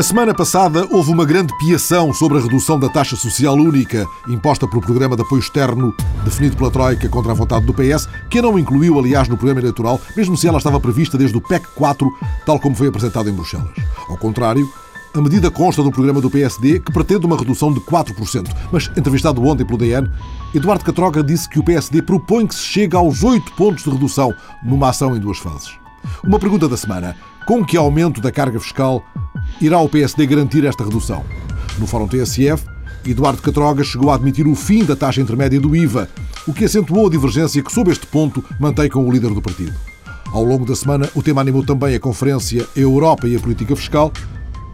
A semana passada houve uma grande piação sobre a redução da taxa social única imposta pelo programa de apoio externo definido pela Troika contra a vontade do PS, que não incluiu, aliás, no programa eleitoral, mesmo se ela estava prevista desde o PEC 4, tal como foi apresentado em Bruxelas. Ao contrário, a medida consta do programa do PSD, que pretende uma redução de 4%. Mas, entrevistado ontem pelo DN, Eduardo Catroga disse que o PSD propõe que se chegue aos 8 pontos de redução numa ação em duas fases. Uma pergunta da semana. Com que aumento da carga fiscal irá o PSD garantir esta redução? No Fórum TSF, Eduardo Catroga chegou a admitir o fim da taxa intermédia do IVA, o que acentuou a divergência que, sob este ponto, mantém com o líder do partido. Ao longo da semana, o tema animou também a Conferência Europa e a Política Fiscal,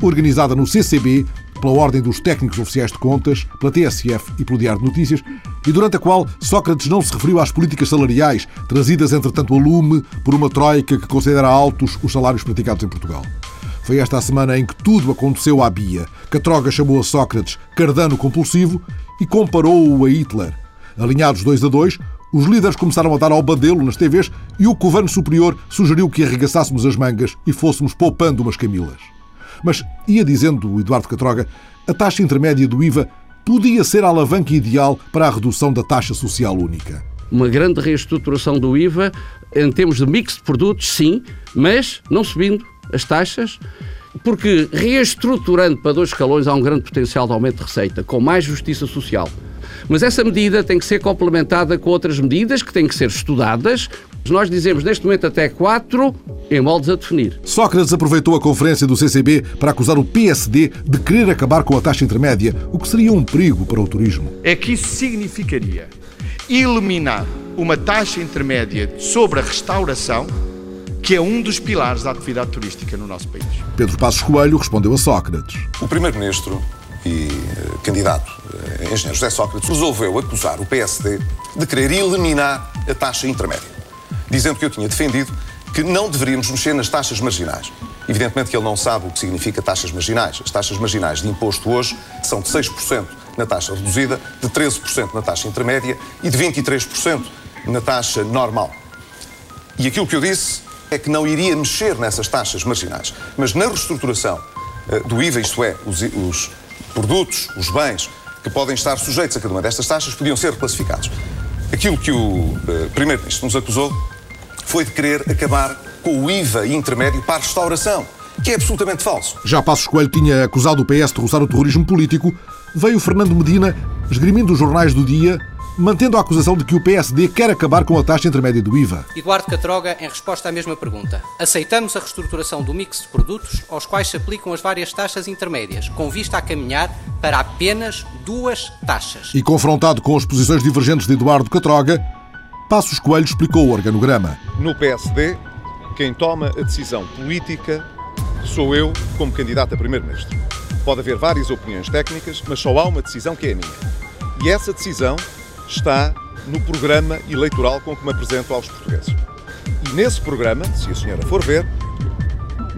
organizada no CCB pela Ordem dos Técnicos Oficiais de Contas, pela TSF e pelo Diário de Notícias, e durante a qual Sócrates não se referiu às políticas salariais, trazidas entretanto a lume por uma troika que considera altos os salários praticados em Portugal. Foi esta a semana em que tudo aconteceu à Bia. Catroga chamou a Sócrates cardano compulsivo e comparou-o a Hitler. Alinhados dois a dois, os líderes começaram a dar ao badelo nas TVs e o Covano Superior sugeriu que arregaçássemos as mangas e fôssemos poupando umas camilas. Mas, ia dizendo o Eduardo Catroga, a taxa intermédia do IVA podia ser a alavanca ideal para a redução da taxa social única. Uma grande reestruturação do IVA, em termos de mix de produtos, sim, mas não subindo as taxas, porque reestruturando para dois escalões há um grande potencial de aumento de receita, com mais justiça social. Mas essa medida tem que ser complementada com outras medidas que têm que ser estudadas. Nós dizemos neste momento até quatro, em moldes a definir. Sócrates aproveitou a conferência do CCB para acusar o PSD de querer acabar com a taxa intermédia, o que seria um perigo para o turismo. É que isso significaria eliminar uma taxa intermédia sobre a restauração que é um dos pilares da atividade turística no nosso país. Pedro Passos Coelho respondeu a Sócrates. O primeiro-ministro e uh, candidato, uh, engenheiro José Sócrates, resolveu acusar o PSD de querer eliminar a taxa intermédia, dizendo que eu tinha defendido que não deveríamos mexer nas taxas marginais. Evidentemente que ele não sabe o que significa taxas marginais. As taxas marginais de imposto hoje são de 6% na taxa reduzida, de 13% na taxa intermédia e de 23% na taxa normal. E aquilo que eu disse é que não iria mexer nessas taxas marginais. Mas na reestruturação uh, do IVA, isto é, os, os, produtos, os bens que podem estar sujeitos a cada uma destas taxas, podiam ser reclassificados. Aquilo que o uh, Primeiro-Ministro nos acusou foi de querer acabar com o IVA intermédio para a restauração, que é absolutamente falso. Já Passos Coelho tinha acusado o PS de roçar o terrorismo político, veio Fernando Medina, esgrimindo os jornais do dia, mantendo a acusação de que o PSD quer acabar com a taxa intermédia do IVA. Eduardo Catroga, em resposta à mesma pergunta. Aceitamos a reestruturação do mix de produtos aos quais se aplicam as várias taxas intermédias, com vista a caminhar para apenas duas taxas. E confrontado com as posições divergentes de Eduardo Catroga, Passos Coelho explicou o organograma. No PSD, quem toma a decisão política sou eu como candidato a primeiro-ministro. Pode haver várias opiniões técnicas, mas só há uma decisão que é a minha. E essa decisão está no programa eleitoral com que me apresento aos portugueses. E nesse programa, se a senhora for ver,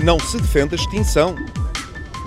não se defende a extinção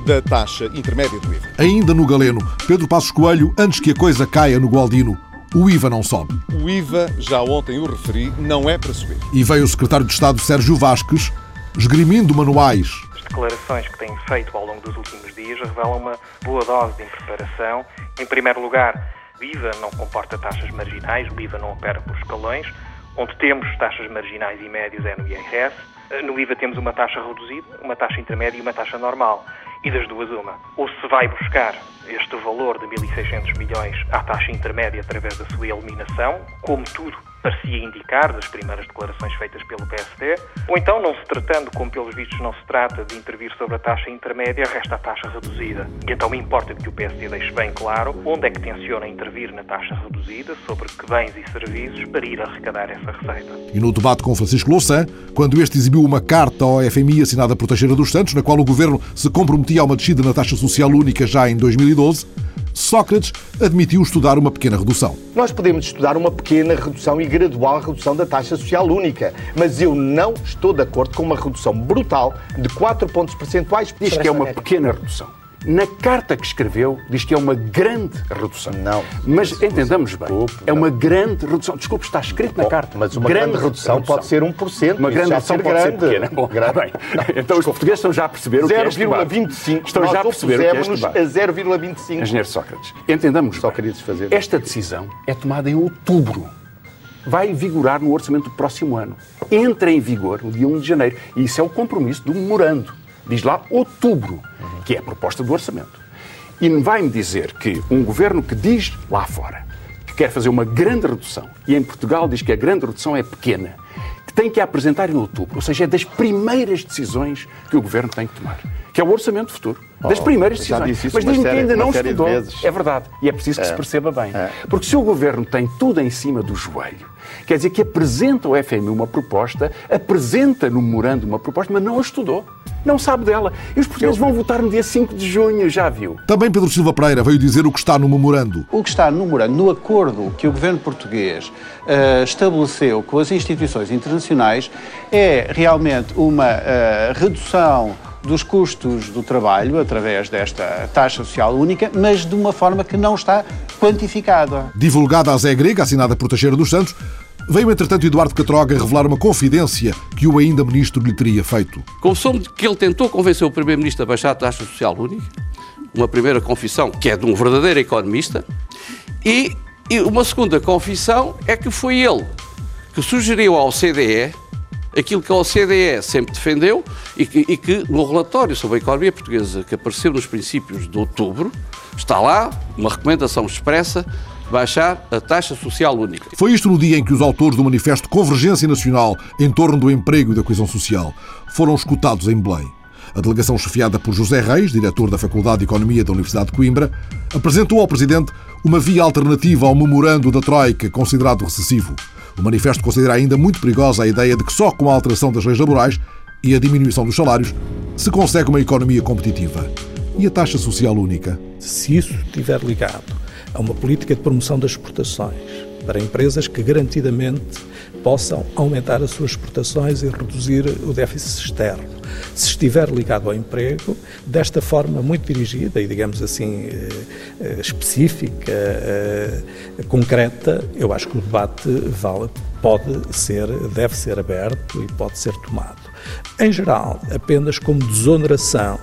da taxa intermédia do IVA. Ainda no Galeno, Pedro Passos Coelho, antes que a coisa caia no Gualdino, o IVA não sobe. O IVA, já ontem o referi, não é para subir. E veio o secretário de Estado Sérgio Vasques, esgrimindo manuais. As declarações que têm feito ao longo dos últimos dias revelam uma boa dose de impreparação. Em primeiro lugar, o IVA não comporta taxas marginais, o IVA não opera por escalões. Onde temos taxas marginais e médias é no IRS. No IVA temos uma taxa reduzida, uma taxa intermédia e uma taxa normal. E das duas, uma. Ou se vai buscar este valor de 1.600 milhões à taxa intermédia através da sua eliminação, como tudo parecia indicar das primeiras declarações feitas pelo PSD, ou então, não se tratando, como pelos vistos não se trata, de intervir sobre a taxa intermédia, resta a taxa reduzida. E então importa que o PSD deixe bem claro onde é que tenciona intervir na taxa reduzida, sobre que bens e serviços, para ir arrecadar essa receita. E no debate com Francisco Louçã, quando este exibiu uma carta ao FMI assinada por Teixeira dos Santos, na qual o governo se comprometia a uma descida na taxa social única já em 2012, Sócrates admitiu estudar uma pequena redução. Nós podemos estudar uma pequena redução e gradual redução da taxa social única, mas eu não estou de acordo com uma redução brutal de 4 pontos percentuais. Diz que é uma pequena redução. Na carta que escreveu, diz que é uma grande redução. Não. Mas entendamos bem, Desculpe, é uma não. grande redução. Desculpe, está escrito na carta. Mas uma grande, redução, pode ser 1%. Uma grande redução ser pode ser grande. pequena. Bom, Grande. bem. Então os portugueses estão já a perceber o que é este debate. 0,25. Estão já a perceber o que é este a 0,25. Engenheiro Sócrates, entendamos Só queria desfazer. Esta decisão é tomada em outubro. Vai vigorar no orçamento do próximo ano. Entra em vigor no dia 1 de janeiro. E isso é o compromisso do memorando. Diz lá outubro, que é a proposta do orçamento. E vai-me dizer que um governo que diz lá fora que quer fazer uma grande redução e em Portugal diz que a grande redução é pequena, que tem que apresentar em outubro, ou seja, é das primeiras decisões que o governo tem que tomar, que é o orçamento futuro. Das Oh, primeiras já decisões. isso Mas diz-me que ainda não estudou. É verdade. E é preciso que se perceba bem. Porque se o governo tem tudo em cima do joelho, quer dizer que apresenta ao FMI uma proposta, apresenta no memorando uma proposta, mas não a estudou. Não sabe dela. E os portugueses vão votar no dia 5 de junho, já viu? Também Pedro Silva Pereira veio dizer o que está no memorando. O que está no memorando, no acordo que o governo português eh, estabeleceu com as instituições internacionais, é realmente uma eh, redução dos custos do trabalho através desta taxa social única, mas de uma forma que não está quantificada. Divulgada a Zé Grega, assinada por Teixeira dos Santos, veio entretanto Eduardo Catroga revelar uma confidência que o ainda ministro lhe teria feito. Confessou-me que ele tentou convencer o Primeiro-Ministro a baixar a taxa social única, uma primeira confissão que é de um verdadeiro economista, e, e uma segunda confissão é que foi ele que sugeriu ao CDE aquilo que a OCDE sempre defendeu e que, e que no relatório sobre a economia portuguesa que apareceu nos princípios de outubro está lá uma recomendação expressa baixar a taxa social única. Foi isto no dia em que os autores do manifesto Convergência Nacional em torno do emprego e da coesão social foram escutados em Belém. A delegação chefiada por José Reis, diretor da Faculdade de Economia da Universidade de Coimbra, apresentou ao Presidente uma via alternativa ao memorando da Troika, considerado recessivo. O manifesto considera ainda muito perigosa a ideia de que só com a alteração das leis laborais e a diminuição dos salários se consegue uma economia competitiva. E a taxa social única? Se isso estiver ligado a uma política de promoção das exportações para empresas que garantidamente possam aumentar as suas exportações e reduzir o déficit externo. Se estiver ligado ao emprego, desta forma muito dirigida e, digamos assim, eh, eh, específica, eh, concreta, eu acho que o debate vale, pode ser, deve ser aberto e pode ser tomado. Em geral, apenas como desoneração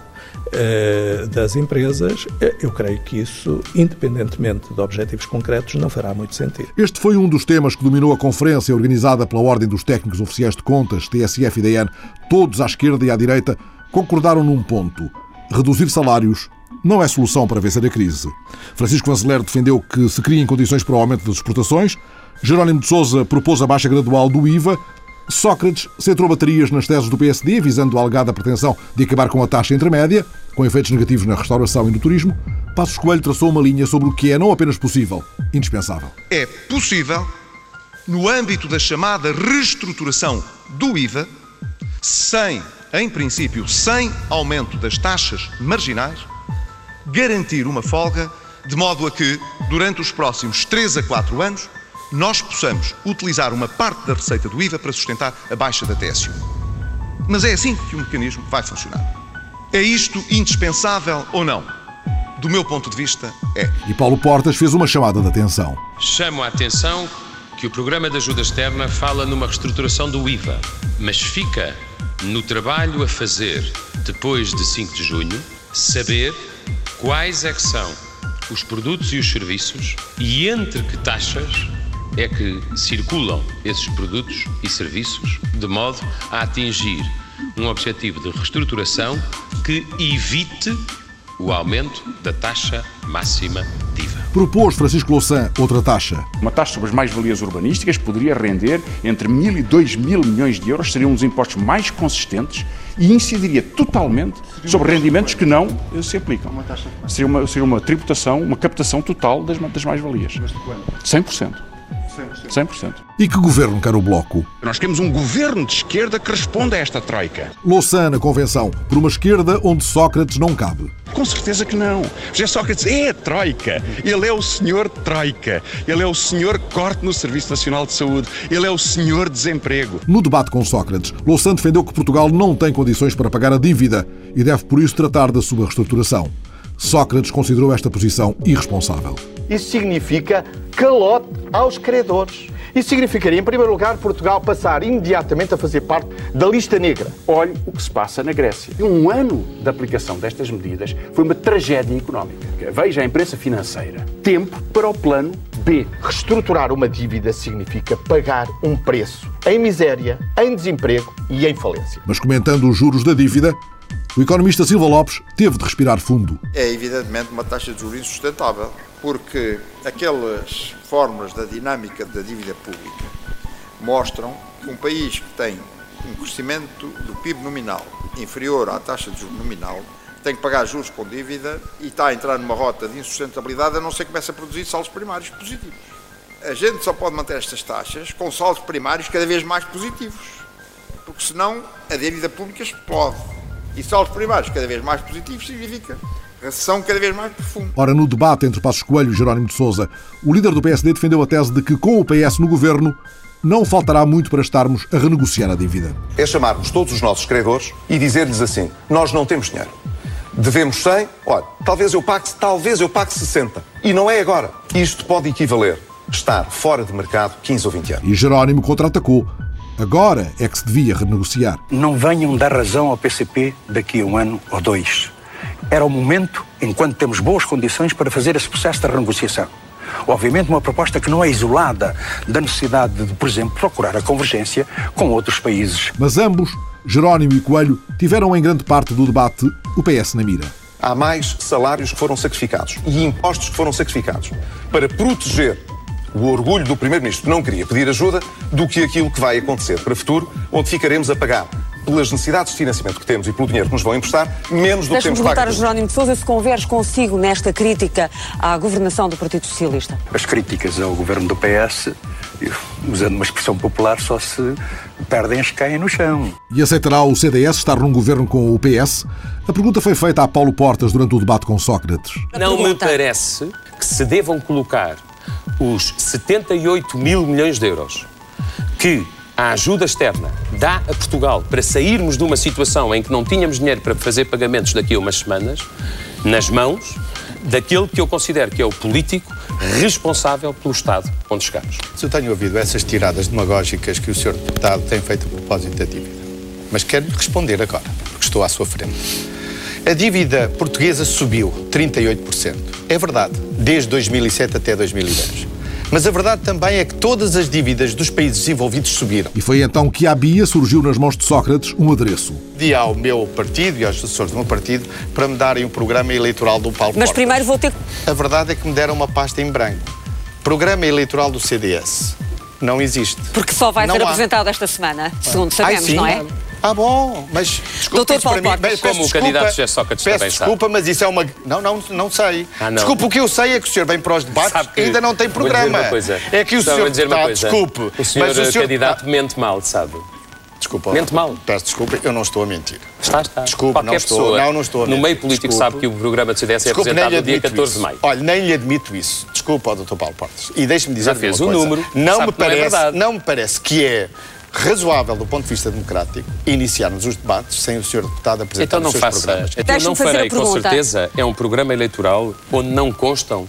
eh, das empresas, eh, eu creio que isso, independentemente de objetivos concretos, não fará muito sentido. Este foi um dos temas que dominou a conferência organizada pela Ordem dos Técnicos Oficiais de Contas, TSF e DN. Todos à esquerda e à direita concordaram num ponto: reduzir salários não é solução para vencer a crise. Francisco Vanzeler defendeu que se criem condições para o aumento das exportações. Jerónimo de Sousa propôs a baixa gradual do IVA. Sócrates centrou baterias nas teses do PSD, visando a alegada pretensão de acabar com a taxa intermédia, com efeitos negativos na restauração e no turismo. Passos Coelho traçou uma linha sobre o que é não apenas possível, indispensável. É possível, no âmbito da chamada reestruturação do IVA, sem, em princípio, sem aumento das taxas marginais, garantir uma folga de modo a que, durante os próximos 3 a 4 anos, nós possamos utilizar uma parte da receita do IVA para sustentar a baixa da TSU. Mas é assim que o mecanismo vai funcionar. É isto indispensável ou não? Do meu ponto de vista, é. E Paulo Portas fez uma chamada de atenção. Chamo a atenção que o programa de ajuda externa fala numa reestruturação do IVA, mas fica no trabalho a fazer depois de 5 de junho saber quais é que são os produtos e os serviços e entre que taxas é que circulam esses produtos e serviços de modo a atingir um objetivo de reestruturação que evite o aumento da taxa máxima de IVA. Propôs Francisco Louçã outra taxa. Uma taxa sobre as mais-valias urbanísticas poderia render entre mil e dois mil milhões de euros, seriam um dos impostos mais consistentes e incidiria totalmente sobre rendimentos que não se aplicam. Seria uma, seria uma tributação, uma captação total das, das mais-valias. 100%. 100%. E que governo quer o Bloco? Nós queremos um governo de esquerda que responda a esta troika. Louçã na convenção, por uma esquerda onde Sócrates não cabe. Com certeza que não. José Sócrates é a troika. Ele é o senhor troika. Ele é o senhor corte no Serviço Nacional de Saúde. Ele é o senhor desemprego. No debate com Sócrates, Louçã defendeu que Portugal não tem condições para pagar a dívida e deve por isso tratar da sua reestruturação. Sócrates considerou esta posição irresponsável. Isso significa calote aos credores. Isso significaria, em primeiro lugar, Portugal passar imediatamente a fazer parte da lista negra. Olhe o que se passa na Grécia. Um ano de aplicação destas medidas foi uma tragédia económica. Veja a imprensa financeira. Tempo para o plano B. Reestruturar uma dívida significa pagar um preço em miséria, em desemprego e em falência. Mas comentando os juros da dívida, o economista Silva Lopes teve de respirar fundo. É evidentemente uma taxa de juros insustentável, porque aquelas fórmulas da dinâmica da dívida pública mostram que um país que tem um crescimento do PIB nominal inferior à taxa de juros nominal tem que pagar juros com dívida e está a entrar numa rota de insustentabilidade a não ser que comece a produzir saldos primários positivos. A gente só pode manter estas taxas com saldos primários cada vez mais positivos, porque senão a dívida pública explode. E saldos primários cada vez mais positivos significa recessão cada vez mais profunda. Ora, no debate entre Passos Coelho e Jerónimo de Sousa, o líder do PSD defendeu a tese de que com o PS no governo não faltará muito para estarmos a renegociar a dívida. É chamarmos todos os nossos credores e dizer-lhes assim: nós não temos dinheiro. Devemos 100, olha, talvez eu pague, talvez eu pague 60. E não é agora. Isto pode equivaler estar fora de mercado 15 ou 20 anos. E Jerónimo contra-atacou. Agora é que se devia renegociar. Não venham dar razão ao PCP daqui a um ano ou dois. Era o momento, enquanto temos boas condições, para fazer esse processo de renegociação. Obviamente, uma proposta que não é isolada da necessidade de, por exemplo, procurar a convergência com outros países. Mas ambos, Jerónimo e Coelho, tiveram em grande parte do debate o PS na mira. Há mais salários que foram sacrificados e impostos que foram sacrificados para proteger o orgulho do Primeiro-Ministro que não queria pedir ajuda do que aquilo que vai acontecer para o futuro, onde ficaremos a pagar pelas necessidades de financiamento que temos e pelo dinheiro que nos vão emprestar, menos do que temos pago. perguntar a Jerónimo de Sousa se converge consigo nesta crítica à governação do Partido Socialista. As críticas ao governo do PS, usando uma expressão popular, só se perdem as que caem no chão. E aceitará o CDS estar num governo com o PS? A pergunta foi feita a Paulo Portas durante o debate com Sócrates. Não me parece que se devam colocar os 78 mil milhões de euros que a ajuda externa dá a Portugal para sairmos de uma situação em que não tínhamos dinheiro para fazer pagamentos daqui a umas semanas, nas mãos daquele que eu considero que é o político responsável pelo Estado onde chegamos. Eu tenho ouvido essas tiradas demagógicas que o Sr. Deputado tem feito a propósito da dívida. Mas quero-lhe responder agora, porque estou à sua frente. A dívida portuguesa subiu 38%. É verdade, desde 2007 até 2010. Mas a verdade também é que todas as dívidas dos países desenvolvidos subiram. E foi então que a BIA surgiu nas mãos de Sócrates um adereço. Pedi ao meu partido e aos assessores do meu partido para me darem o programa eleitoral do Paulo Mas Portas. primeiro vou ter... A verdade é que me deram uma pasta em branco. Programa eleitoral do CDS. Não existe. Porque só vai Não ser há. apresentado esta semana, segundo Ai, sabemos, sim. não é? Ah, bom, mas desculpa, Doutor Paulo mim- Como o desculpa, candidato José Sócrates Peço também sabe. desculpa, mas isso é uma. Não, não, não sei. Ah, não. Desculpa, o que eu sei é que o senhor vem para os debates Sabe e ainda não tem vou dizer programa. uma coisa. É que o Só senhor vou dizer uma deputado, coisa. desculpe. O senhor, mas o senhor candidato mente mal, sabe? Desculpa. Mente mal. Peço desculpa, eu não estou a mentir. Está, está. Desculpe, Qualquer não estou, pessoa não, não estou a no mentir. meio político Desculpe. sabe que o programa do CDS é Desculpe, apresentado no dia admito 14 de isso. maio. Olha, nem lhe admito isso. Desculpa, Dr. Paulo Portas. E deixe-me dizer Já fez o coisa. número, Não sabe me, é parece, não me parece que é razoável do ponto de vista democrático iniciarmos os debates sem o Sr. Deputado apresentar Então não os seus faça. programas. Então não farei, com certeza, é um programa eleitoral onde não constam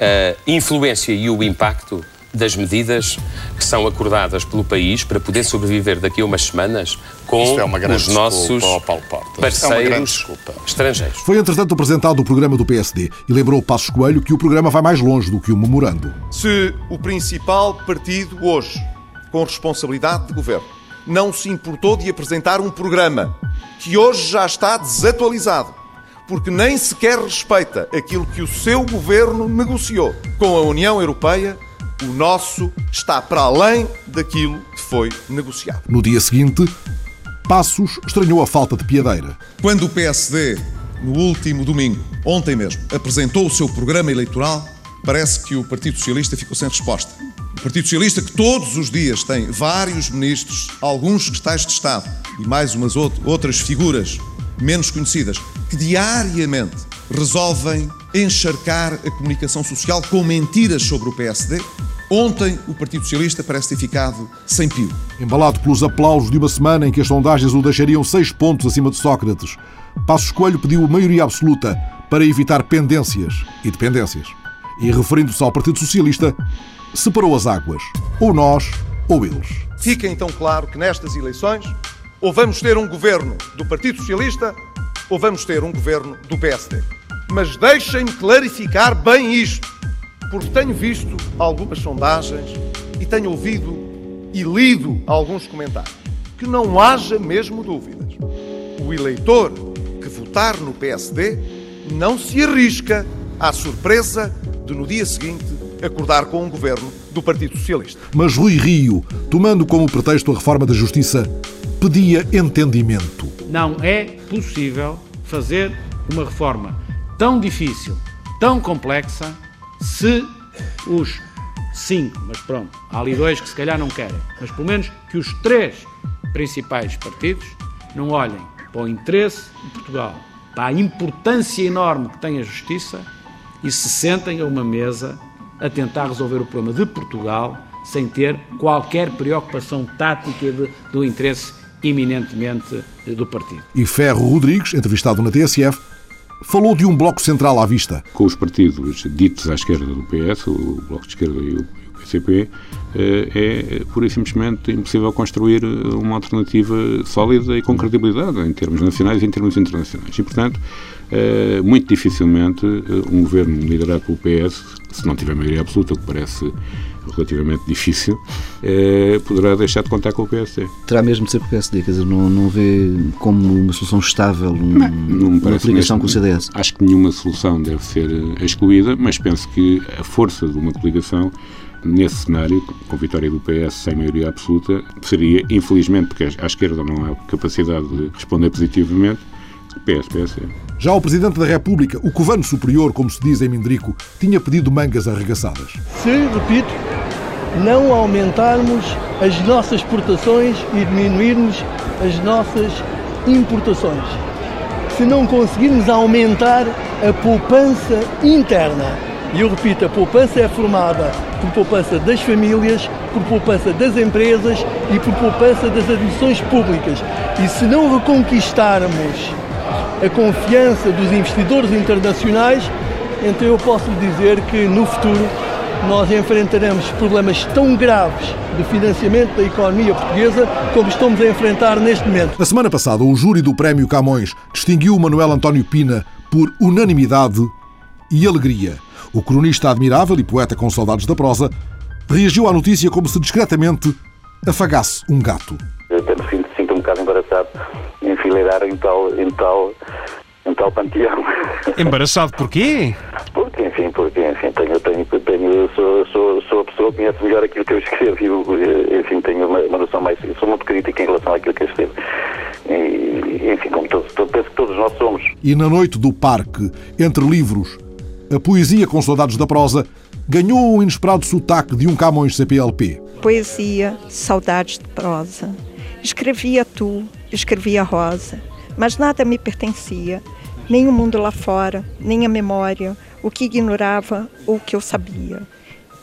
a influência e o impacto das medidas que são acordadas pelo país para poder sobreviver daqui a umas semanas com é os nossos é parceiros desculpa. estrangeiros. Foi entretanto apresentado o programa do PSD e lembrou Passos Coelho que o programa vai mais longe do que o memorando. Se o principal partido hoje, com responsabilidade de governo, não se importou de apresentar um programa que hoje já está desatualizado, porque nem sequer respeita aquilo que o seu governo negociou com a União Europeia, o nosso está para além daquilo que foi negociado. No dia seguinte, Passos estranhou a falta de piadeira. Quando o PSD, no último domingo, ontem mesmo, apresentou o seu programa eleitoral, parece que o Partido Socialista ficou sem resposta. Partido Socialista, que todos os dias tem vários ministros, alguns secretários de Estado e mais umas out- outras figuras menos conhecidas, que diariamente resolvem encharcar a comunicação social com mentiras sobre o PSD, ontem o Partido Socialista parece ter ficado sem pio. Embalado pelos aplausos de uma semana em que as sondagens o deixariam seis pontos acima de Sócrates, Passos Coelho pediu maioria absoluta para evitar pendências e dependências. E referindo-se ao Partido Socialista, separou as águas, ou nós ou eles. Fica então claro que nestas eleições ou vamos ter um governo do Partido Socialista ou vamos ter um governo do PSD. Mas deixem-me clarificar bem isto, porque tenho visto algumas sondagens e tenho ouvido e lido alguns comentários. Que não haja mesmo dúvidas. O eleitor que votar no PSD não se arrisca à surpresa de, no dia seguinte, acordar com um governo do Partido Socialista. Mas Rui Rio, tomando como pretexto a reforma da Justiça, pedia entendimento. Não é possível fazer uma reforma tão difícil, tão complexa, se os cinco, mas pronto, há ali dois que se calhar não querem, mas pelo menos que os três principais partidos não olhem para o interesse de Portugal, para a importância enorme que tem a justiça e se sentem a uma mesa a tentar resolver o problema de Portugal sem ter qualquer preocupação tática de, do interesse eminentemente do partido. E Ferro Rodrigues, entrevistado na TSF, falou de um bloco central à vista. Com os partidos ditos à esquerda do PS, o Bloco de Esquerda e o PCP, eh, é pura e simplesmente impossível construir uma alternativa sólida e com credibilidade em termos nacionais e em termos internacionais. E, portanto, eh, muito dificilmente eh, um governo liderado pelo PS, se não tiver maioria absoluta, o que parece relativamente difícil, eh, poderá deixar de contar com o PSD. Terá mesmo de ser o PSD, quer dizer, não, não vê como uma solução estável um, não, não uma coligação com o CDS? Acho que nenhuma solução deve ser excluída, mas penso que a força de uma coligação nesse cenário, com vitória do PS sem maioria absoluta, seria, infelizmente, porque à esquerda não há capacidade de responder positivamente, PS, PS. Já o Presidente da República, o Covano Superior, como se diz em Mindrico, tinha pedido mangas arregaçadas. Se, repito, não aumentarmos as nossas exportações e diminuirmos as nossas importações. Se não conseguirmos aumentar a poupança interna, e eu repito, a poupança é formada por poupança das famílias, por poupança das empresas e por poupança das adições públicas. E se não reconquistarmos a confiança dos investidores internacionais, então eu posso dizer que no futuro nós enfrentaremos problemas tão graves de financiamento da economia portuguesa como estamos a enfrentar neste momento. Na semana passada, o júri do Prémio Camões distinguiu Manuel António Pina por unanimidade e alegria. O cronista admirável e poeta com saudades da prosa reagiu à notícia como se discretamente afagasse um gato. Bocado embaraçado em enfileirar em tal, em tal, em tal panteão. Embaraçado porquê? Porque, enfim, porque, enfim, tenho, tenho, tenho sou, sou, sou a pessoa que conhece melhor aquilo que eu escrevo e, enfim, tenho uma, uma noção mais, sou muito crítica em relação àquilo que eu escrevo. E, enfim, como todos, penso que todos nós somos. E na noite do parque, entre livros, a poesia com saudades da prosa ganhou um inesperado sotaque de um Camões CPLP. Poesia, saudades de prosa. Escrevia tu, escrevia Rosa, mas nada me pertencia, nem o mundo lá fora, nem a memória, o que ignorava ou o que eu sabia.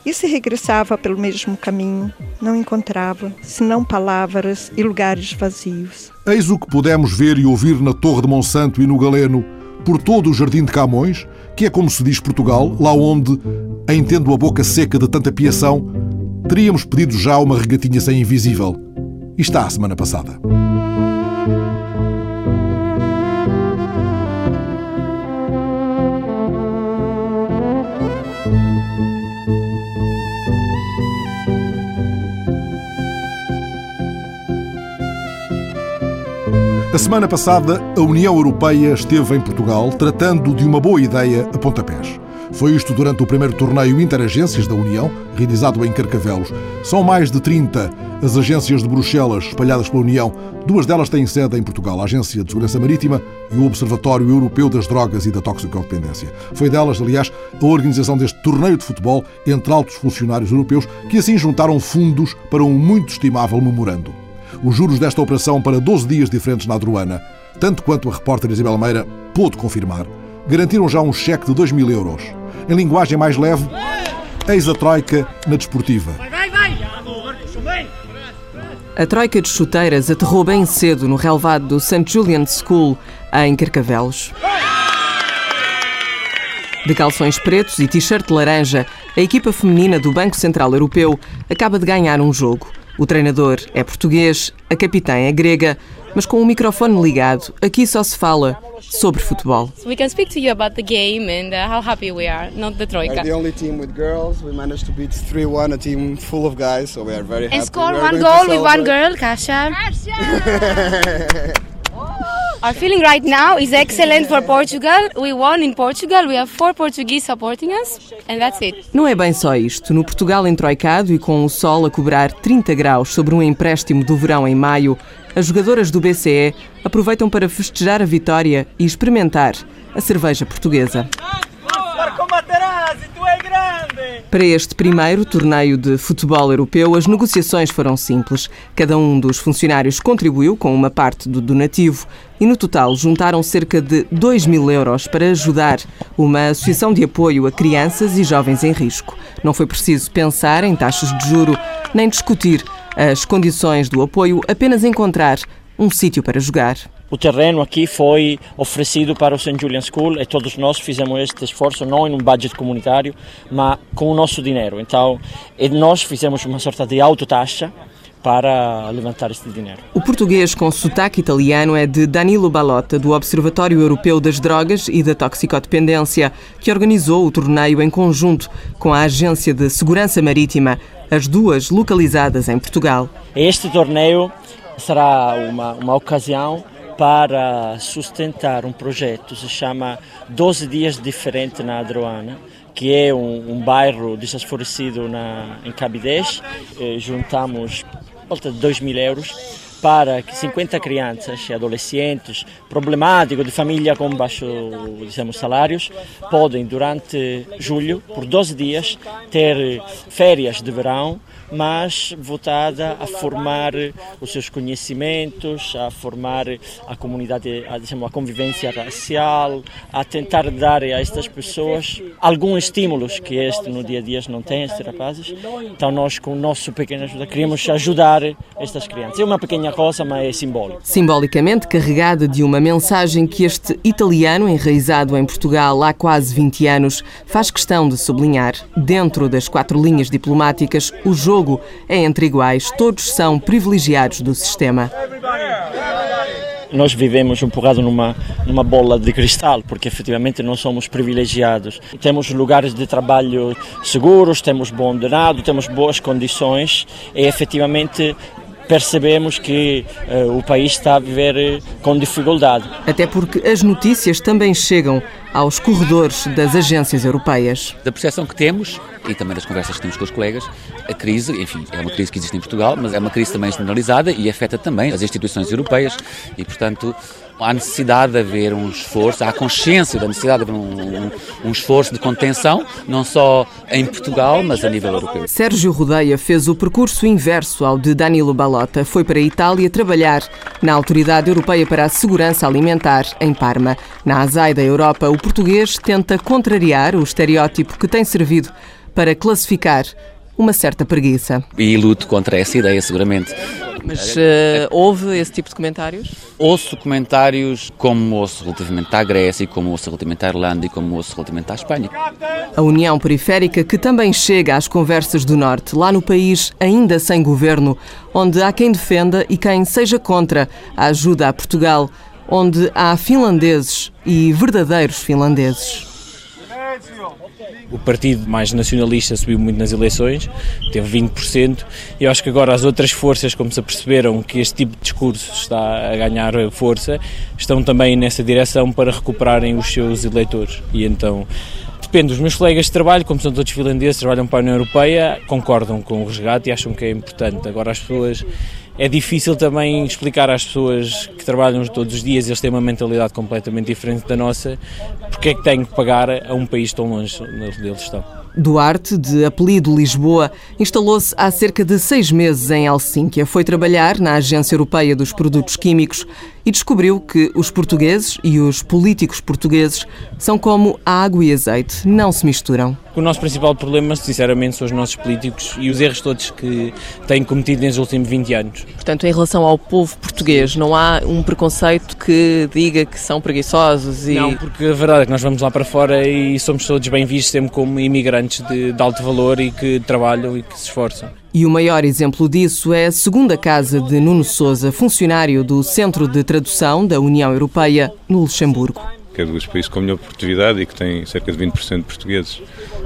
E se regressava pelo mesmo caminho, não encontrava senão palavras e lugares vazios. Eis o que pudemos ver e ouvir na Torre de Monsanto e no Galeno, por todo o Jardim de Camões, que é como se diz Portugal, lá onde, em tendo a boca seca de tanta piação, teríamos pedido já uma regatinha sem invisível. E está a semana passada. A semana passada, a União Europeia esteve em Portugal tratando de uma boa ideia a pontapés. Foi isto durante o primeiro torneio Interagências da União, realizado em Carcavelos. São mais de 30 as agências de Bruxelas espalhadas pela União. Duas delas têm sede em Portugal, a Agência de Segurança Marítima e o Observatório Europeu das Drogas e da Toxicodependência. Foi delas, aliás, a organização deste torneio de futebol entre altos funcionários europeus que assim juntaram fundos para um muito estimável memorando. Os juros desta operação para 12 dias diferentes na aduana, tanto quanto a repórter Isabel Meira pôde confirmar, garantiram já um cheque de 2 mil euros. Em linguagem mais leve, eis a Troika na desportiva. A Troika de chuteiras aterrou bem cedo no relevado do St. Julian's School, em Carcavelos. De calções pretos e t-shirt laranja, a equipa feminina do Banco Central Europeu acaba de ganhar um jogo. O treinador é português, a capitã é grega, mas com o microfone ligado, aqui só se fala sobre futebol. We can speak to you about the game and uh, how happy we are, not the Troika. We're the only team with girls. We managed to beat 3-1 a team full of guys, so we are very happy. And score We one goal with one girl, Kasia. Our feeling right now is excellent for Portugal. We won in Portugal. We have four Portuguese supporting us, and that's it. Não é bem só isto. No Portugal entroicado e com o sol a cobrar 30 graus sobre um empréstimo do verão em maio, as jogadoras do BCE aproveitam para festejar a vitória e experimentar a cerveja portuguesa. Para este primeiro torneio de futebol europeu, as negociações foram simples. Cada um dos funcionários contribuiu com uma parte do donativo e, no total, juntaram cerca de 2 mil euros para ajudar uma associação de apoio a crianças e jovens em risco. Não foi preciso pensar em taxas de juro nem discutir as condições do apoio, apenas encontrar um sítio para jogar. O terreno aqui foi oferecido para o St. Julian School e todos nós fizemos este esforço não em um budget comunitário, mas com o nosso dinheiro. Então, nós fizemos uma sorte de autotaxa para levantar este dinheiro. O português com sotaque italiano é de Danilo Balota, do Observatório Europeu das Drogas e da Toxicodependência, que organizou o torneio em conjunto com a Agência de Segurança Marítima, as duas localizadas em Portugal. Este torneio será uma, uma ocasião para sustentar um projeto que se chama 12 Dias Diferentes na Adroana, que é um, um bairro desfavorecido na, em Cabidez. Eh, juntamos volta de 2 mil euros para que 50 crianças e adolescentes problemáticos de família com dizemos, salários podem durante julho por 12 dias ter férias de verão mas voltada a formar os seus conhecimentos, a formar a comunidade, a, dizemos, a convivência racial, a tentar dar a estas pessoas alguns estímulos que este no dia a dia não tem, estes rapazes. Então nós com o nosso pequeno ajuda queremos ajudar estas crianças. É uma pequena coisa, mas é simbólico. Simbolicamente carregada de uma mensagem que este italiano, enraizado em Portugal há quase 20 anos, faz questão de sublinhar. Dentro das quatro linhas diplomáticas, o jogo é entre iguais, todos são privilegiados do sistema. Nós vivemos um bocado numa, numa bola de cristal, porque efetivamente não somos privilegiados. Temos lugares de trabalho seguros, temos bom denado, temos boas condições e efetivamente percebemos que uh, o país está a viver uh, com dificuldade. Até porque as notícias também chegam aos corredores das agências europeias. Da percepção que temos e também das conversas que temos com os colegas, a crise, enfim, é uma crise que existe em Portugal, mas é uma crise também generalizada e afeta também as instituições europeias e, portanto, há necessidade de haver um esforço, há consciência da necessidade de haver um, um, um, esforço de contenção, não só em Portugal, mas a nível europeu. Sérgio Rodeia fez o percurso inverso ao de Danilo Balota. Foi para a Itália trabalhar na Autoridade Europeia para a Segurança Alimentar, em Parma. Na ASAI da Europa, o português tenta contrariar o estereótipo que tem servido para classificar uma certa preguiça. E luto contra essa ideia, seguramente. Mas uh, houve esse tipo de comentários? Ouço comentários como ouço relativamente à Grécia, e como ouço relativamente à Irlanda e como ouço relativamente à Espanha. A União Periférica que também chega às conversas do Norte, lá no país ainda sem governo, onde há quem defenda e quem seja contra a ajuda a Portugal, onde há finlandeses e verdadeiros finlandeses. O partido mais nacionalista subiu muito nas eleições, teve 20%, e eu acho que agora as outras forças, como se aperceberam que este tipo de discurso está a ganhar força, estão também nessa direção para recuperarem os seus eleitores. E então depende dos meus colegas de trabalho, como são todos finlandeses, trabalham para a União Europeia, concordam com o resgate e acham que é importante. Agora as pessoas é difícil também explicar às pessoas que trabalham todos os dias, eles têm uma mentalidade completamente diferente da nossa, porque é que têm que pagar a um país tão longe onde eles estão. Duarte, de apelido Lisboa, instalou-se há cerca de seis meses em Helsínquia. Foi trabalhar na Agência Europeia dos Produtos Químicos e descobriu que os portugueses e os políticos portugueses são como a água e azeite, não se misturam. O nosso principal problema, sinceramente, são os nossos políticos e os erros todos que têm cometido nos últimos 20 anos. Portanto, em relação ao povo português? Não há um preconceito que diga que são preguiçosos? E... Não, porque a verdade é que nós vamos lá para fora e somos todos bem vistos sempre como imigrantes de, de alto valor e que trabalham e que se esforçam. E o maior exemplo disso é a segunda casa de Nuno Souza, funcionário do Centro de Tradução da União Europeia no Luxemburgo. Que é dos países com melhor produtividade e que tem cerca de 20% de portugueses.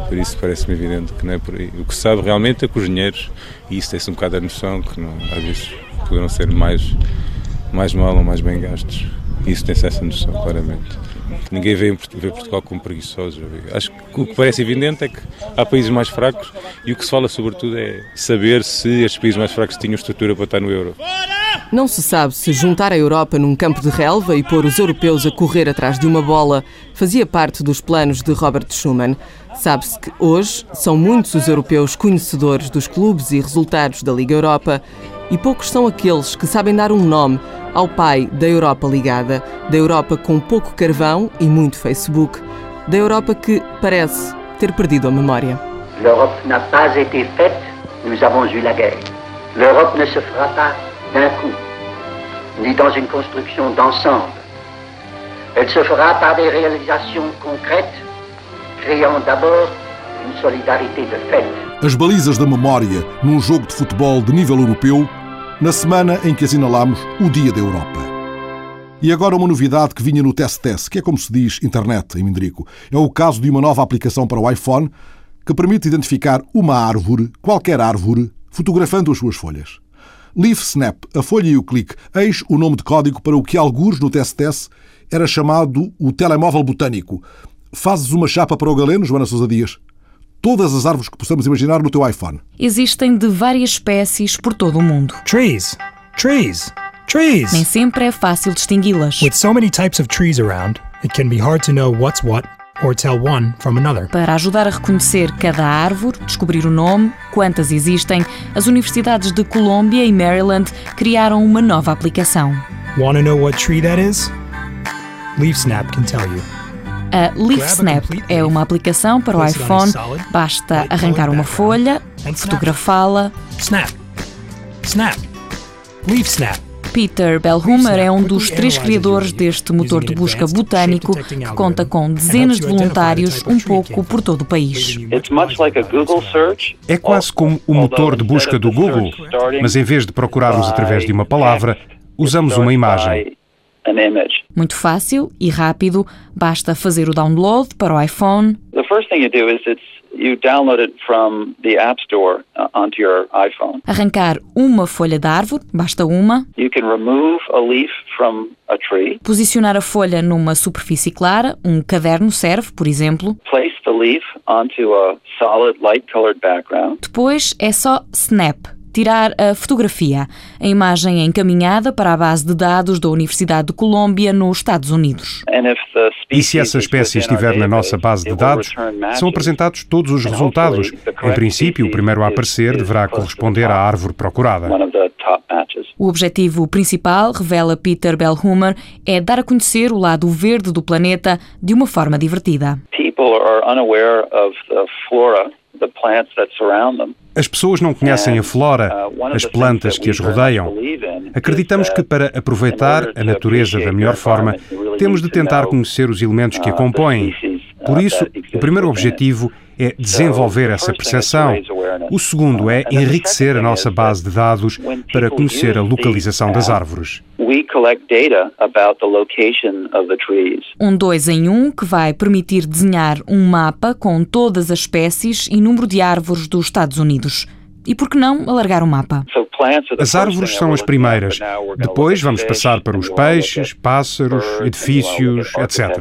Por isso parece-me evidente que não é por aí. O que se sabe realmente é que os dinheiros, e isso tem-se um bocado a noção, que não, às vezes poderão ser mais, mais mal ou mais bem gastos. Isso tem-se essa noção, claramente. Ninguém vê, vê Portugal como preguiçoso. Acho que o que parece evidente é que há países mais fracos e o que se fala sobretudo é saber se estes países mais fracos tinham estrutura para estar no euro. Não se sabe se juntar a Europa num campo de relva e pôr os europeus a correr atrás de uma bola fazia parte dos planos de Robert Schuman. Sabe-se que hoje são muitos os europeus conhecedores dos clubes e resultados da Liga Europa e poucos são aqueles que sabem dar um nome ao pai da Europa ligada, da Europa com pouco carvão e muito Facebook, da Europa que parece ter perdido a memória. L'Europe n'a pas été faite, nous avons eu la guerre. L'Europe ne se fera pas d'un coup, ni dans une construction d'ensemble. Elle se fera par des réalisations concrètes, créant d'abord une solidarité de fait. As balizas da memória num jogo de futebol de nível europeu na semana em que assinalamos o Dia da Europa. E agora uma novidade que vinha no TES-TES, que é como se diz internet em Mindrico. É o caso de uma nova aplicação para o iPhone que permite identificar uma árvore, qualquer árvore, fotografando as suas folhas. Leaf Snap, a folha e o clique, eis o nome de código para o que alguns no TES-TES era chamado o telemóvel botânico. Fazes uma chapa para o galeno, Joana Sousa Dias? Todas as árvores que possamos imaginar no teu iPhone. Existem de várias espécies por todo o mundo. Trees. Trees. Trees. Nem sempre é fácil distingui-las. With so many types of trees around, it can be hard to know what's what or tell one from another. Para ajudar a reconhecer cada árvore, descobrir o nome, quantas existem, as universidades de Colômbia e Maryland criaram uma nova aplicação. Want to know what tree that is? LeafSnap can tell you. A LeafSnap é uma aplicação para o iPhone. Basta arrancar uma folha, fotografá-la. Snap. Snap. LeafSnap. Peter Bellhumer é um dos três criadores deste motor de busca botânico que conta com dezenas de voluntários um pouco por todo o país. É quase como o motor de busca do Google, mas em vez de procurarmos através de uma palavra, usamos uma imagem. Muito fácil e rápido, basta fazer o download para o iPhone. The first thing you do is it's you download it from the App Store uh, onto your iPhone. Arrancar uma folha de árvore, basta uma. You can remove a leaf from a tree. Posicionar a folha numa superfície clara, um caderno serve, por exemplo. Place the leaf onto a solid light colored background. Depois é só snap tirar a fotografia. A imagem é encaminhada para a base de dados da Universidade de Colômbia, nos Estados Unidos. E se essa espécie estiver na nossa base de dados, são apresentados todos os resultados. Em princípio, o primeiro a aparecer deverá corresponder à árvore procurada. O objetivo principal, revela Peter Bellhumer, é dar a conhecer o lado verde do planeta de uma forma divertida. People are unaware of the flora, the plants that surround them. As pessoas não conhecem a flora, as plantas que as rodeiam. Acreditamos que para aproveitar a natureza da melhor forma, temos de tentar conhecer os elementos que a compõem. Por isso, o primeiro objetivo é desenvolver essa percepção. O segundo é enriquecer a nossa base de dados para conhecer a localização das árvores. Um dois em um que vai permitir desenhar um mapa com todas as espécies e número de árvores dos Estados Unidos. E por que não alargar o mapa? As árvores são as primeiras. Depois vamos passar para os peixes, pássaros, edifícios, etc.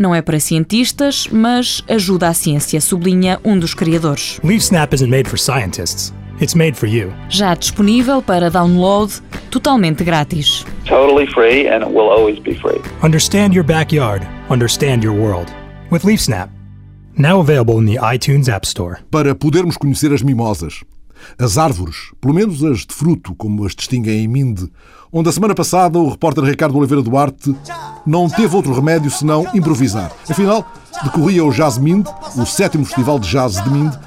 Não é para cientistas, mas ajuda a ciência, sublinha um dos criadores. LeafSnap isn't made for scientists. It's made for you. Já disponível para download, totalmente grátis. Totally free and it will always be free. Understand your backyard. Understand your world. With LeafSnap. Now available in the iTunes App Store. Para podermos conhecer as mimosas, as árvores, pelo menos as de fruto, como as distinguem em Minde, onde a semana passada o repórter Ricardo Oliveira Duarte não teve outro remédio senão improvisar. Afinal, decorria o Jazz Minde, o sétimo festival de jazz de Minde,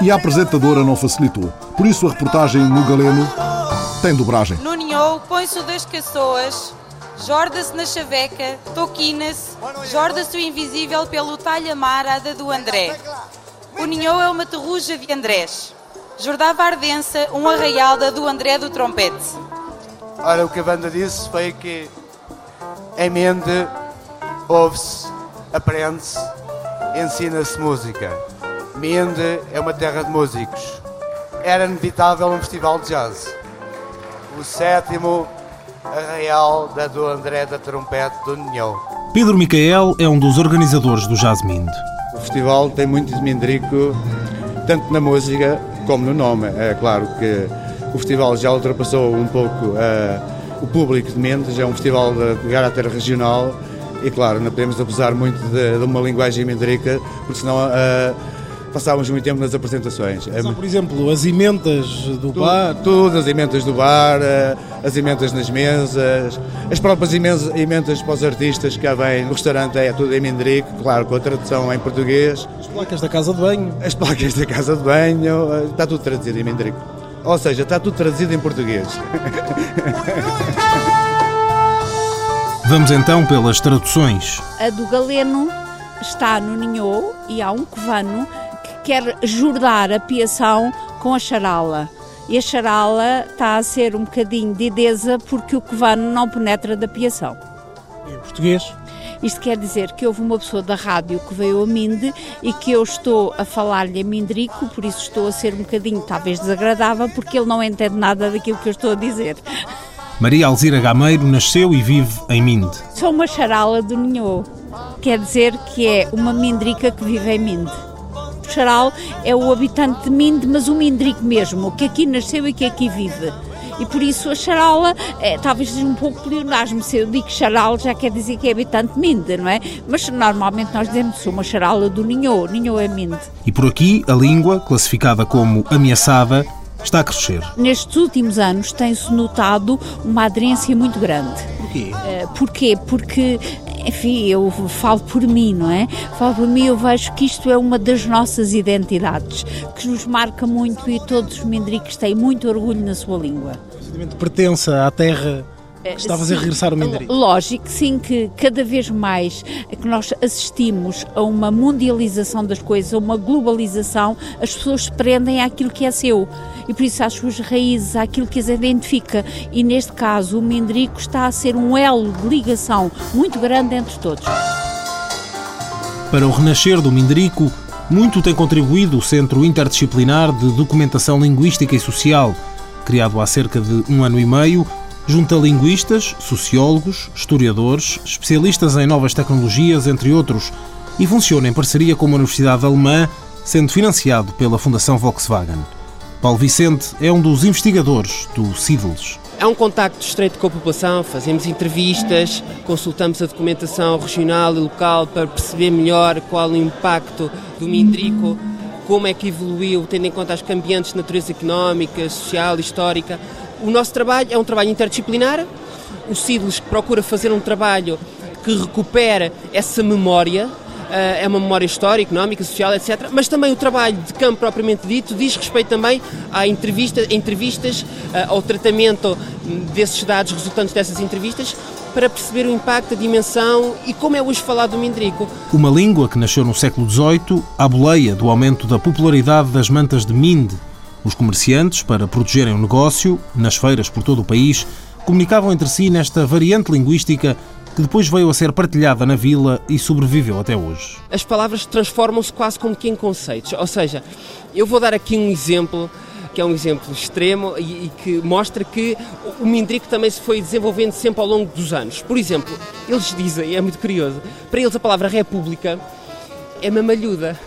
e a apresentadora não facilitou. Por isso a reportagem no Galeno tem dobragem. No Ninhou, põe-se o das caçoas, jorda-se na chaveca, toquina-se, jorda-se o invisível pelo talha marada do André. O Ninhou é uma terruja de Andrés. Jordava ardença, um arraial da do André do trompete. Ora, o que a banda disse foi que em Mende ouve-se, aprende-se, ensina-se música. Mende é uma terra de músicos. Era inevitável um festival de jazz. O sétimo arraial da do André da Trompete do Ninhão. Pedro Micael é um dos organizadores do Jazz Mind. O festival tem muito de mindrico, tanto na música como no nome. É claro que o festival já ultrapassou um pouco uh, o público de Mendes, é um festival de caráter regional e, claro, não podemos abusar muito de, de uma linguagem mindrica, porque senão uh, passávamos muito tempo nas apresentações. São, por exemplo, as emendas do tudo, bar? Tudo, as emendas do bar, uh, as emendas nas mesas, as próprias emendas para os artistas que cá vêm no restaurante, é tudo em mindrico, claro, com a tradução em português. As placas da casa de banho? As placas da casa de banho, está tudo traduzido em mindrico. Ou seja, está tudo traduzido em português. Vamos então pelas traduções. A do Galeno está no Ninhô e há um covano que quer jurdar a piação com a charala. E a charala está a ser um bocadinho de idesa porque o covano não penetra da piação. Em português? Isto quer dizer que houve uma pessoa da rádio que veio a Minde e que eu estou a falar-lhe a Mindrico, por isso estou a ser um bocadinho talvez desagradável, porque ele não entende nada daquilo que eu estou a dizer. Maria Alzira Gameiro nasceu e vive em Minde. Sou uma charala do Ninhô, quer dizer que é uma mindrica que vive em Minde. O charal é o habitante de Minde, mas o mindrico mesmo, que aqui nasceu e que aqui vive e por isso a charala é, talvez seja um pouco pleonasmo. Se eu digo charal já quer dizer que é habitante de Minde, não é? Mas normalmente nós dizemos uma charala do Ninhô, Ninhô é Minde. E por aqui a língua, classificada como ameaçada, está a crescer. Nestes últimos anos tem-se notado uma aderência muito grande. Porquê? Uh, porquê? Porque enfim, eu falo por mim, não é? Falo por mim, eu vejo que isto é uma das nossas identidades, que nos marca muito e todos os mindricos têm muito orgulho na sua língua. O sentimento de pertença à terra Está a fazer regressar o Mindrico. Lógico, sim, que cada vez mais que nós assistimos a uma mundialização das coisas, a uma globalização, as pessoas se prendem àquilo que é seu e por isso às suas raízes, àquilo que as identifica. E neste caso, o Mindrico está a ser um elo de ligação muito grande entre todos. Para o renascer do Mindrico, muito tem contribuído o Centro Interdisciplinar de Documentação Linguística e Social, criado há cerca de um ano e meio Junta linguistas, sociólogos, historiadores, especialistas em novas tecnologias, entre outros, e funciona em parceria com uma universidade alemã, sendo financiado pela Fundação Volkswagen. Paulo Vicente é um dos investigadores do CIDLS. É um contacto estreito com a população, fazemos entrevistas, consultamos a documentação regional e local para perceber melhor qual o impacto do Mindrico, como é que evoluiu, tendo em conta as cambiantes de natureza económica, social, histórica, o nosso trabalho é um trabalho interdisciplinar. O CIDLES procura fazer um trabalho que recupera essa memória, eh, é uma memória histórica, económica, social, etc. Mas também o trabalho de campo propriamente dito diz respeito também à entrevista, entrevistas, eh, ao tratamento desses dados resultantes dessas entrevistas, para perceber o impacto, a dimensão e como é hoje falado do Mindrico. Uma língua que nasceu no século XVIII, à boleia do aumento da popularidade das mantas de Minde, os comerciantes, para protegerem o negócio, nas feiras por todo o país, comunicavam entre si nesta variante linguística que depois veio a ser partilhada na vila e sobreviveu até hoje. As palavras transformam-se quase como que em conceitos. Ou seja, eu vou dar aqui um exemplo que é um exemplo extremo e, que mostra que o Mindrico também se foi desenvolvendo sempre ao longo dos anos. Por exemplo, eles dizem, é muito curioso, para eles a palavra república é mamalhuda.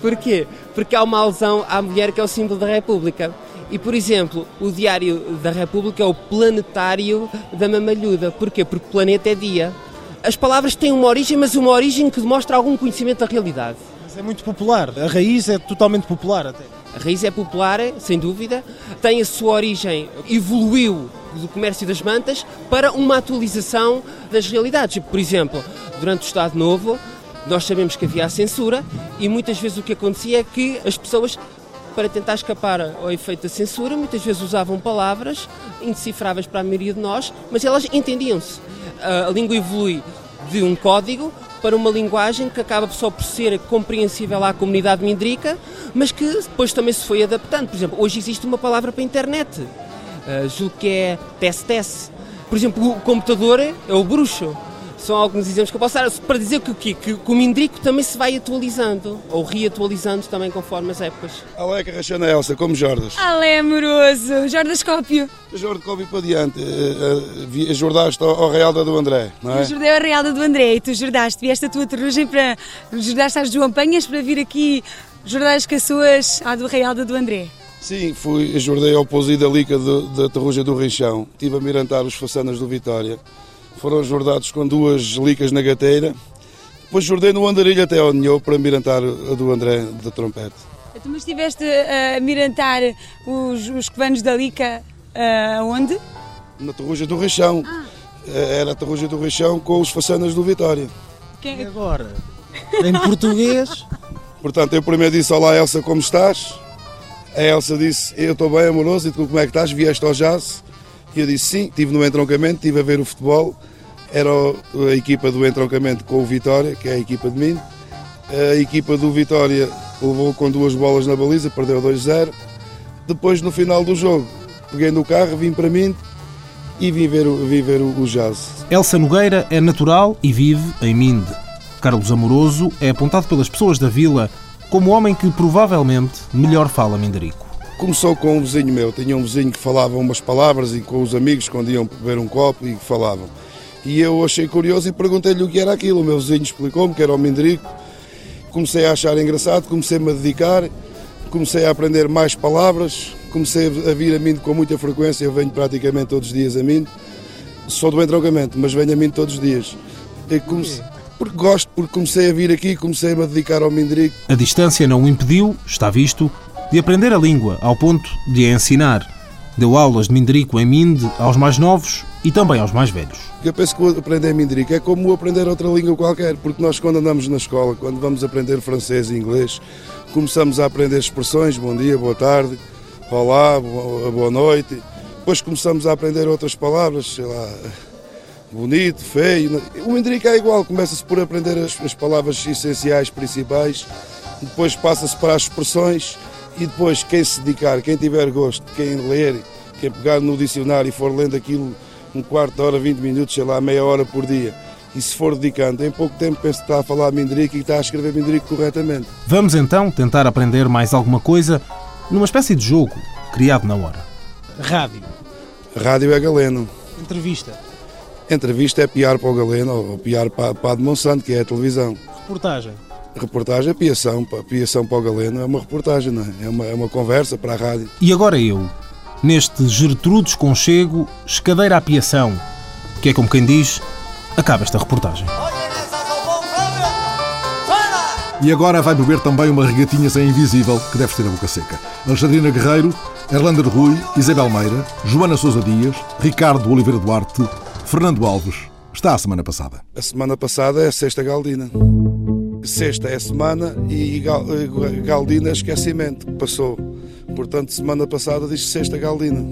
Porquê? Porque há uma alusão à mulher que é o símbolo da República. E, por exemplo, o Diário da República é o planetário da mamalhuda. Porquê? Porque o planeta é dia. As palavras têm uma origem, mas uma origem que demonstra algum conhecimento da realidade. Mas é muito popular. A raiz é totalmente popular até. A raiz é popular, sem dúvida. Tem a sua origem, evoluiu do comércio das mantas para uma atualização das realidades. Por exemplo, durante o Estado Novo, nós sabemos que havia a censura e muitas vezes o que acontecia é que as pessoas para tentar escapar ao efeito da censura, muitas vezes usavam palavras indecifráveis para a maioria de nós, mas elas entendiam-se. A língua evolui de um código para uma linguagem que acaba só por ser compreensível à comunidade mindrica, mas que depois também se foi adaptando. Por exemplo, hoje existe uma palavra para a internet, uh, julgo que é TES-TES. Por exemplo, o computador é o bruxo são alguns exemplos que eu posso dar para dizer que o quê? Que, que o Mindrico também se vai atualizando ou reatualizando também conforme as épocas. Aleca Rachana Elsa, como Jordas. Alé, amoroso, Jordascópio. Jordascópio para diante, uh, uh, jordaste ao, ao Real da do André, não é? Eu jordei ao Real da do André e tu jordaste, vieste a tua terrugem para, jordaste às João Penhas para vir aqui jordar as caçoas à do Real da do André. Sim, fui, jordei ao Pouso da Lica da Terrugem do Reixão, estive a mirantar os façanas do Vitória foram jordados com duas licas na gateira. Depois jordei no andarilho até ao Ninhou para mirantar a do André da trompete. Tu mas estiveste a mirantar os, os covanos da lica uh, onde? Na Terruja do Reixão. Ah. Eh, era a Terruja do Reixão com os façanas do Vitória. Quem... E agora? Em português? Portanto, eu primeiro disse, olá Elsa, como estás? A Elsa disse, eu estou bem amoroso, e tu como é que estás? Vieste ao jazz? E eu disse, sim, estive no entroncamento, estive a ver o futebol era a equipa do entroncamento com o Vitória, que é a equipa de mim. A equipa do Vitória levou com duas bolas na baliza, perdeu 2-0. Depois, no final do jogo, peguei no carro, vim para mim e vim ver, vim ver o, jazz. Elsa Nogueira é natural e vive em Minde. Carlos Amoroso é apontado pelas pessoas da vila como o homem que provavelmente melhor fala minderico. Começou com um vizinho meu, tinha um vizinho que falava umas palavras e com os amigos quando iam beber um copo e falavam. E eu achei curioso e perguntei-lhe o que era aquilo. O meu vizinho explicou-me que era o Mindrico. Comecei a achar engraçado, comecei-me a dedicar, comecei a aprender mais palavras, comecei a vir a Mindo com muita frequência. Eu venho praticamente todos os dias a Mindo. Sou do entroncamento, mas venho a Mindo todos os dias. Comecei, porque gosto, porque comecei a vir aqui, comecei-me a dedicar ao Mindrico. A distância não o impediu, está visto, de aprender a língua ao ponto de a ensinar. Deu aulas de Mindrico em Minde aos mais novos e também aos mais velhos. Eu penso que aprender Mindrico é como aprender outra língua qualquer, porque nós quando andamos na escola, quando vamos aprender francês e inglês, começamos a aprender expressões, bom dia, boa tarde, olá, boa noite, depois começamos a aprender outras palavras, sei lá, bonito, feio. O Mindrico é igual, começa-se por aprender as, as palavras essenciais, principais, depois passa-se para as expressões e depois, quem se dedicar, quem tiver gosto, quem ler, quem pegar no dicionário e for lendo aquilo um quarto de hora, 20 minutos, sei lá, meia hora por dia, e se for dedicando, em pouco tempo penso que está a falar mindrico e está a escrever mindrico corretamente. Vamos então tentar aprender mais alguma coisa numa espécie de jogo criado na hora. Rádio. Rádio é galeno. Entrevista. Entrevista é piar para o galeno ou piar para, para a de Monsanto, que é a televisão. Reportagem. Reportagem é piação, piação para o Galeno é uma reportagem, não é? É uma, é uma conversa para a rádio. E agora eu, neste Gertrudes Conchego, escadeira a piação, que é como quem diz, acaba esta reportagem. E agora vai beber também uma regatinha sem invisível, que deve ter a boca seca. Alexandrina Guerreiro, Erlander Rui, Isabel Meira, Joana Sousa Dias, Ricardo Oliveira Duarte, Fernando Alves. Está a semana passada. A semana passada é a sexta Galdina. Sexta é semana e eh, Galdina é esquecimento, que passou. Portanto, semana passada diz sexta Galdina.